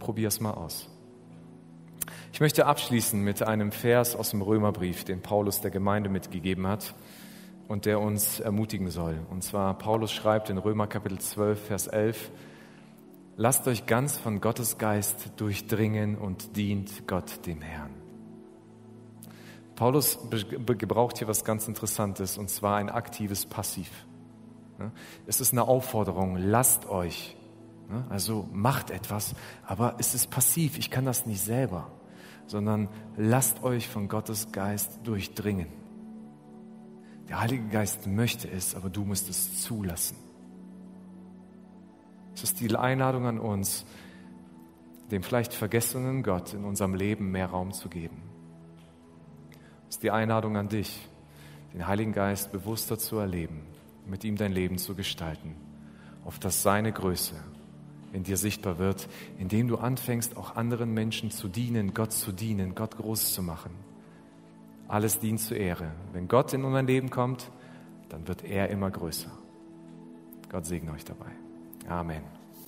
Probier es mal aus. Ich möchte abschließen mit einem Vers aus dem Römerbrief, den Paulus der Gemeinde mitgegeben hat und der uns ermutigen soll. Und zwar, Paulus schreibt in Römer Kapitel 12, Vers 11, Lasst euch ganz von Gottes Geist durchdringen und dient Gott dem Herrn. Paulus gebraucht hier was ganz Interessantes, und zwar ein aktives Passiv. Es ist eine Aufforderung, lasst euch? Also macht etwas, aber es ist passiv, ich kann das nicht selber, sondern lasst euch von Gottes Geist durchdringen. Der Heilige Geist möchte es, aber du musst es zulassen. Es ist die Einladung an uns, dem vielleicht vergessenen Gott in unserem Leben mehr Raum zu geben. Das ist die Einladung an dich, den Heiligen Geist bewusster zu erleben, mit ihm dein Leben zu gestalten, auf dass seine Größe in dir sichtbar wird, indem du anfängst, auch anderen Menschen zu dienen, Gott zu dienen, Gott groß zu machen. Alles dient zur Ehre. Wenn Gott in unser Leben kommt, dann wird er immer größer. Gott segne euch dabei. Amen.